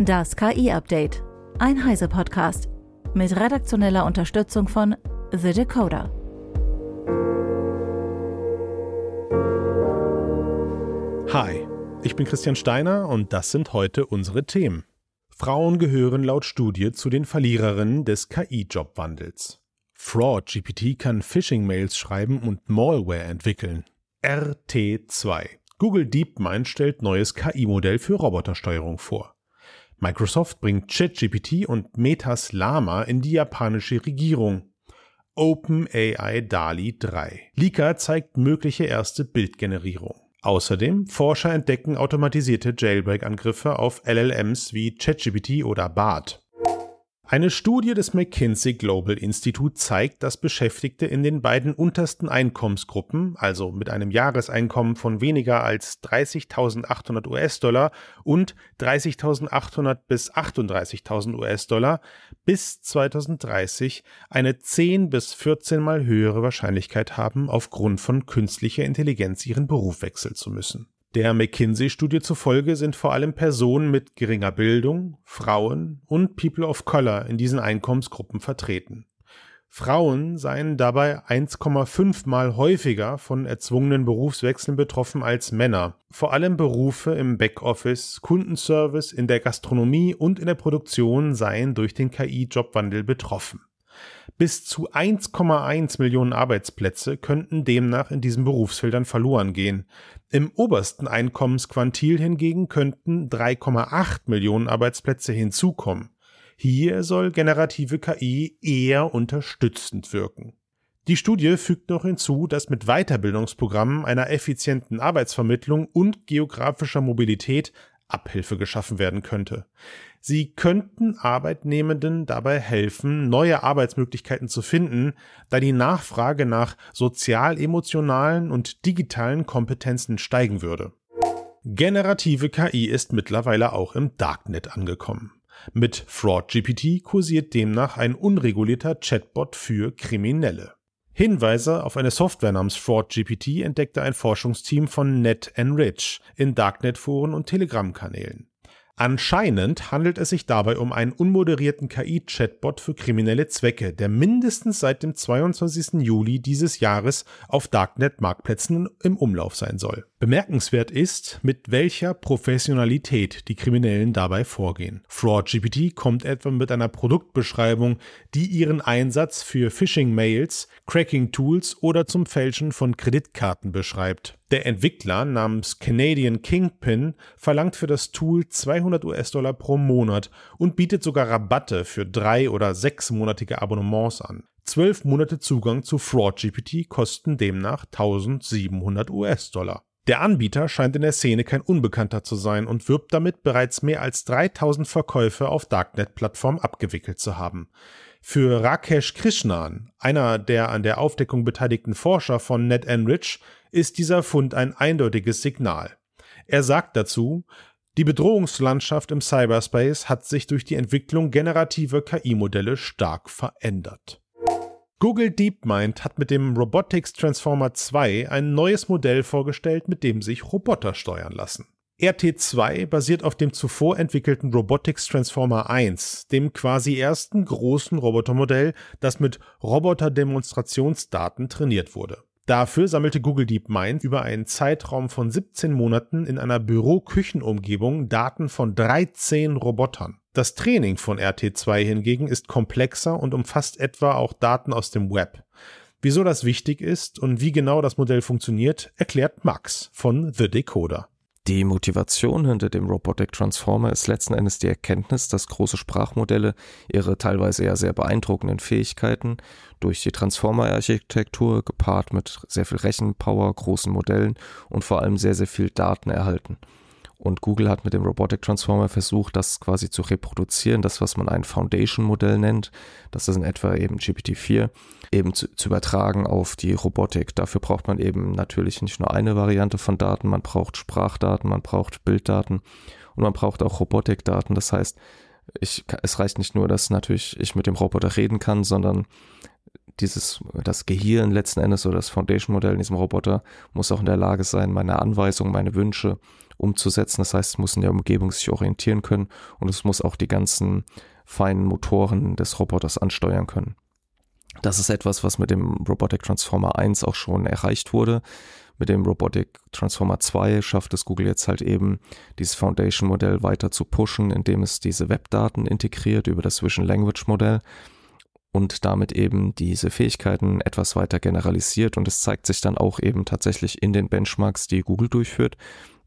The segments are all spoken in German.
Das KI-Update. Ein Heise-Podcast. Mit redaktioneller Unterstützung von The Decoder. Hi, ich bin Christian Steiner und das sind heute unsere Themen. Frauen gehören laut Studie zu den Verliererinnen des KI-Jobwandels. Fraud GPT kann Phishing-Mails schreiben und Malware entwickeln. RT2. Google DeepMind stellt neues KI-Modell für Robotersteuerung vor. Microsoft bringt ChatGPT und Metas Lama in die japanische Regierung. OpenAI DALI 3. Lika zeigt mögliche erste Bildgenerierung. Außerdem Forscher entdecken automatisierte Jailbreak-Angriffe auf LLMs wie ChatGPT oder BART. Eine Studie des McKinsey Global Institute zeigt, dass Beschäftigte in den beiden untersten Einkommensgruppen, also mit einem Jahreseinkommen von weniger als 30.800 US-Dollar und 30.800 bis 38.000 US-Dollar, bis 2030 eine 10 bis 14 mal höhere Wahrscheinlichkeit haben, aufgrund von künstlicher Intelligenz ihren Beruf wechseln zu müssen. Der McKinsey-Studie zufolge sind vor allem Personen mit geringer Bildung, Frauen und People of Color in diesen Einkommensgruppen vertreten. Frauen seien dabei 1,5 mal häufiger von erzwungenen Berufswechseln betroffen als Männer. Vor allem Berufe im Backoffice, Kundenservice, in der Gastronomie und in der Produktion seien durch den KI-Jobwandel betroffen. Bis zu 1,1 Millionen Arbeitsplätze könnten demnach in diesen Berufsfeldern verloren gehen. Im obersten Einkommensquantil hingegen könnten 3,8 Millionen Arbeitsplätze hinzukommen. Hier soll generative KI eher unterstützend wirken. Die Studie fügt noch hinzu, dass mit Weiterbildungsprogrammen einer effizienten Arbeitsvermittlung und geografischer Mobilität Abhilfe geschaffen werden könnte. Sie könnten Arbeitnehmenden dabei helfen, neue Arbeitsmöglichkeiten zu finden, da die Nachfrage nach sozial-emotionalen und digitalen Kompetenzen steigen würde. Generative KI ist mittlerweile auch im Darknet angekommen. Mit FraudGPT kursiert demnach ein unregulierter Chatbot für Kriminelle. Hinweise auf eine Software namens FraudGPT entdeckte ein Forschungsteam von NetEnrich in Darknet-Foren und Telegram-Kanälen. Anscheinend handelt es sich dabei um einen unmoderierten KI-Chatbot für kriminelle Zwecke, der mindestens seit dem 22. Juli dieses Jahres auf Darknet-Marktplätzen im Umlauf sein soll. Bemerkenswert ist, mit welcher Professionalität die Kriminellen dabei vorgehen. FraudGPT kommt etwa mit einer Produktbeschreibung, die ihren Einsatz für Phishing-Mails, Cracking-Tools oder zum Fälschen von Kreditkarten beschreibt. Der Entwickler namens Canadian Kingpin verlangt für das Tool 200 US-Dollar pro Monat und bietet sogar Rabatte für drei- oder sechsmonatige Abonnements an. Zwölf Monate Zugang zu FraudGPT kosten demnach 1700 US-Dollar. Der Anbieter scheint in der Szene kein Unbekannter zu sein und wirbt damit, bereits mehr als 3000 Verkäufe auf Darknet-Plattformen abgewickelt zu haben. Für Rakesh Krishnan, einer der an der Aufdeckung beteiligten Forscher von NetEnrich, ist dieser Fund ein eindeutiges Signal. Er sagt dazu, die Bedrohungslandschaft im Cyberspace hat sich durch die Entwicklung generativer KI-Modelle stark verändert. Google DeepMind hat mit dem Robotics Transformer 2 ein neues Modell vorgestellt, mit dem sich Roboter steuern lassen. RT2 basiert auf dem zuvor entwickelten Robotics Transformer 1, dem quasi ersten großen Robotermodell, das mit Roboter-Demonstrationsdaten trainiert wurde. Dafür sammelte Google DeepMind über einen Zeitraum von 17 Monaten in einer Büro-Küchenumgebung Daten von 13 Robotern. Das Training von RT2 hingegen ist komplexer und umfasst etwa auch Daten aus dem Web. Wieso das wichtig ist und wie genau das Modell funktioniert, erklärt Max von The Decoder. Die Motivation hinter dem Robotic Transformer ist letzten Endes die Erkenntnis, dass große Sprachmodelle ihre teilweise ja sehr beeindruckenden Fähigkeiten durch die Transformer-Architektur gepaart mit sehr viel Rechenpower, großen Modellen und vor allem sehr, sehr viel Daten erhalten. Und Google hat mit dem Robotic Transformer versucht, das quasi zu reproduzieren, das, was man ein Foundation-Modell nennt, das ist in etwa eben GPT-4, eben zu, zu, übertragen auf die Robotik. Dafür braucht man eben natürlich nicht nur eine Variante von Daten, man braucht Sprachdaten, man braucht Bilddaten und man braucht auch Robotikdaten. Das heißt, ich, es reicht nicht nur, dass natürlich ich mit dem Roboter reden kann, sondern dieses, das Gehirn letzten Endes oder das Foundation-Modell in diesem Roboter muss auch in der Lage sein, meine Anweisungen, meine Wünsche umzusetzen. Das heißt, es muss in der Umgebung sich orientieren können und es muss auch die ganzen feinen Motoren des Roboters ansteuern können. Das ist etwas, was mit dem Robotic Transformer 1 auch schon erreicht wurde. Mit dem Robotic Transformer 2 schafft es Google jetzt halt eben, dieses Foundation-Modell weiter zu pushen, indem es diese Webdaten integriert über das Vision Language Modell und damit eben diese Fähigkeiten etwas weiter generalisiert. Und es zeigt sich dann auch eben tatsächlich in den Benchmarks, die Google durchführt,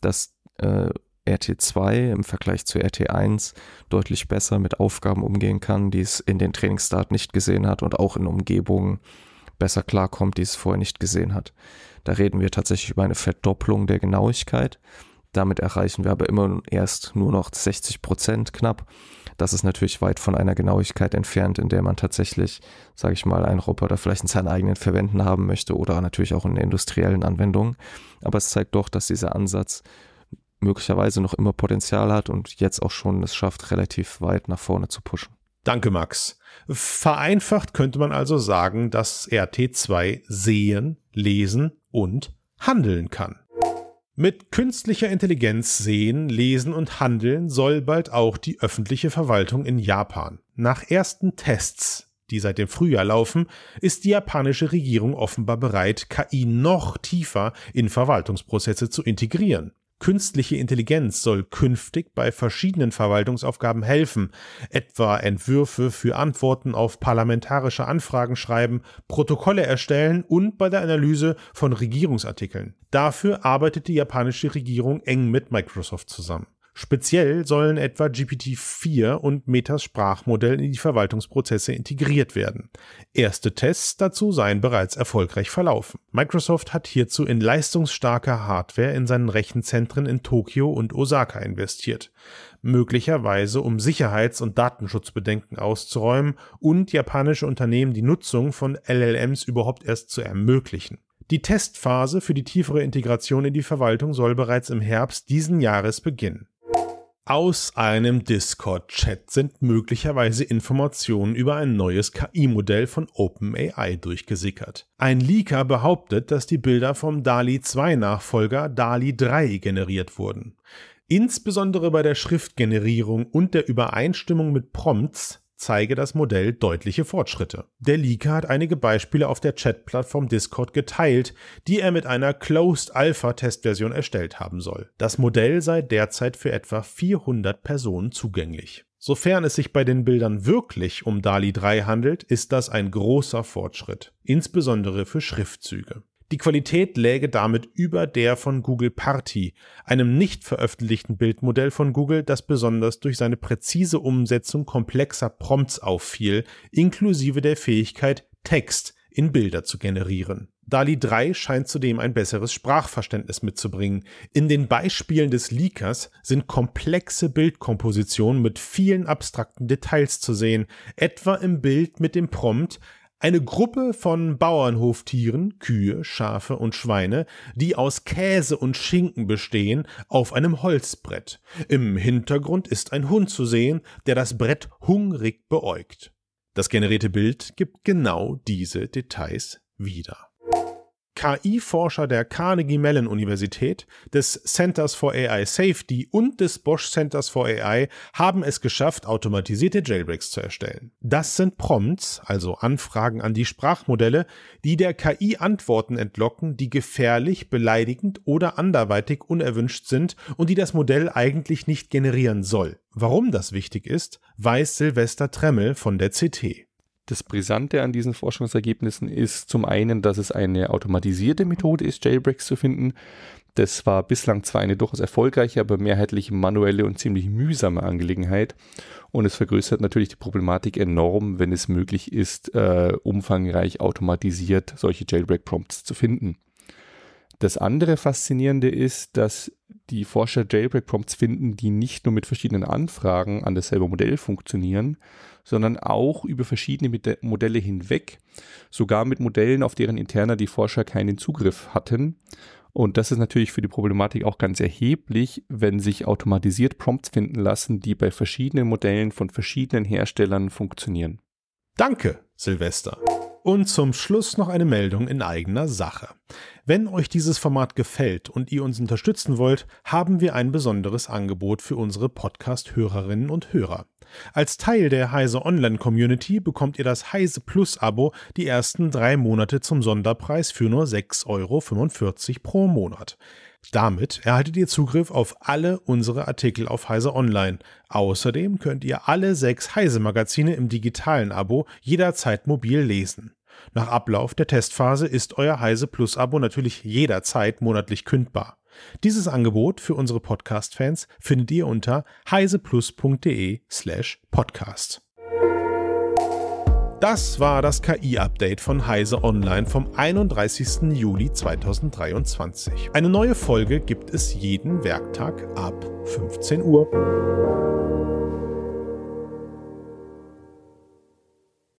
dass äh, RT2 im Vergleich zu RT1 deutlich besser mit Aufgaben umgehen kann, die es in den Trainingsdaten nicht gesehen hat und auch in Umgebungen besser klarkommt, die es vorher nicht gesehen hat. Da reden wir tatsächlich über eine Verdopplung der Genauigkeit. Damit erreichen wir aber immer erst nur noch 60 Prozent knapp. Das ist natürlich weit von einer Genauigkeit entfernt, in der man tatsächlich, sage ich mal, einen Roboter vielleicht in seinen eigenen Verwenden haben möchte oder natürlich auch in industriellen Anwendungen. Aber es zeigt doch, dass dieser Ansatz möglicherweise noch immer Potenzial hat und jetzt auch schon es schafft, relativ weit nach vorne zu pushen. Danke, Max. Vereinfacht könnte man also sagen, dass RT2 sehen, lesen und handeln kann. Mit künstlicher Intelligenz sehen, lesen und handeln soll bald auch die öffentliche Verwaltung in Japan. Nach ersten Tests, die seit dem Frühjahr laufen, ist die japanische Regierung offenbar bereit, KI noch tiefer in Verwaltungsprozesse zu integrieren. Künstliche Intelligenz soll künftig bei verschiedenen Verwaltungsaufgaben helfen, etwa Entwürfe für Antworten auf parlamentarische Anfragen schreiben, Protokolle erstellen und bei der Analyse von Regierungsartikeln. Dafür arbeitet die japanische Regierung eng mit Microsoft zusammen. Speziell sollen etwa GPT-4 und Metas Sprachmodell in die Verwaltungsprozesse integriert werden. Erste Tests dazu seien bereits erfolgreich verlaufen. Microsoft hat hierzu in leistungsstarke Hardware in seinen Rechenzentren in Tokio und Osaka investiert. Möglicherweise um Sicherheits- und Datenschutzbedenken auszuräumen und japanische Unternehmen die Nutzung von LLMs überhaupt erst zu ermöglichen. Die Testphase für die tiefere Integration in die Verwaltung soll bereits im Herbst diesen Jahres beginnen. Aus einem Discord-Chat sind möglicherweise Informationen über ein neues KI-Modell von OpenAI durchgesickert. Ein Leaker behauptet, dass die Bilder vom DALI 2 Nachfolger DALI 3 generiert wurden. Insbesondere bei der Schriftgenerierung und der Übereinstimmung mit Prompts zeige das Modell deutliche Fortschritte. Der Leaker hat einige Beispiele auf der Chat-Plattform Discord geteilt, die er mit einer Closed Alpha Testversion erstellt haben soll. Das Modell sei derzeit für etwa 400 Personen zugänglich. Sofern es sich bei den Bildern wirklich um DALI 3 handelt, ist das ein großer Fortschritt, insbesondere für Schriftzüge. Die Qualität läge damit über der von Google Party, einem nicht veröffentlichten Bildmodell von Google, das besonders durch seine präzise Umsetzung komplexer Prompts auffiel, inklusive der Fähigkeit, Text in Bilder zu generieren. DALI 3 scheint zudem ein besseres Sprachverständnis mitzubringen. In den Beispielen des Leakers sind komplexe Bildkompositionen mit vielen abstrakten Details zu sehen, etwa im Bild mit dem Prompt eine Gruppe von Bauernhoftieren, Kühe, Schafe und Schweine, die aus Käse und Schinken bestehen, auf einem Holzbrett. Im Hintergrund ist ein Hund zu sehen, der das Brett hungrig beäugt. Das generierte Bild gibt genau diese Details wieder. KI-Forscher der Carnegie Mellon Universität, des Centers for AI Safety und des Bosch Centers for AI haben es geschafft, automatisierte Jailbreaks zu erstellen. Das sind Prompts, also Anfragen an die Sprachmodelle, die der KI Antworten entlocken, die gefährlich, beleidigend oder anderweitig unerwünscht sind und die das Modell eigentlich nicht generieren soll. Warum das wichtig ist, weiß Silvester Tremmel von der CT. Das Brisante an diesen Forschungsergebnissen ist zum einen, dass es eine automatisierte Methode ist, Jailbreaks zu finden. Das war bislang zwar eine durchaus erfolgreiche, aber mehrheitlich manuelle und ziemlich mühsame Angelegenheit. Und es vergrößert natürlich die Problematik enorm, wenn es möglich ist, äh, umfangreich automatisiert solche Jailbreak-Prompts zu finden. Das andere Faszinierende ist, dass die Forscher Jailbreak-Prompts finden, die nicht nur mit verschiedenen Anfragen an dasselbe Modell funktionieren, sondern auch über verschiedene Modelle hinweg, sogar mit Modellen, auf deren Interner die Forscher keinen Zugriff hatten. Und das ist natürlich für die Problematik auch ganz erheblich, wenn sich automatisiert Prompts finden lassen, die bei verschiedenen Modellen von verschiedenen Herstellern funktionieren. Danke, Silvester. Und zum Schluss noch eine Meldung in eigener Sache. Wenn euch dieses Format gefällt und ihr uns unterstützen wollt, haben wir ein besonderes Angebot für unsere Podcast-Hörerinnen und Hörer. Als Teil der Heise Online Community bekommt ihr das Heise Plus Abo die ersten drei Monate zum Sonderpreis für nur 6,45 Euro pro Monat. Damit erhaltet ihr Zugriff auf alle unsere Artikel auf Heise Online. Außerdem könnt ihr alle sechs Heise Magazine im digitalen Abo jederzeit mobil lesen. Nach Ablauf der Testphase ist euer Heise Plus Abo natürlich jederzeit monatlich kündbar. Dieses Angebot für unsere Podcast-Fans findet ihr unter heiseplus.de slash podcast. Das war das KI-Update von Heise Online vom 31. Juli 2023. Eine neue Folge gibt es jeden Werktag ab 15 Uhr.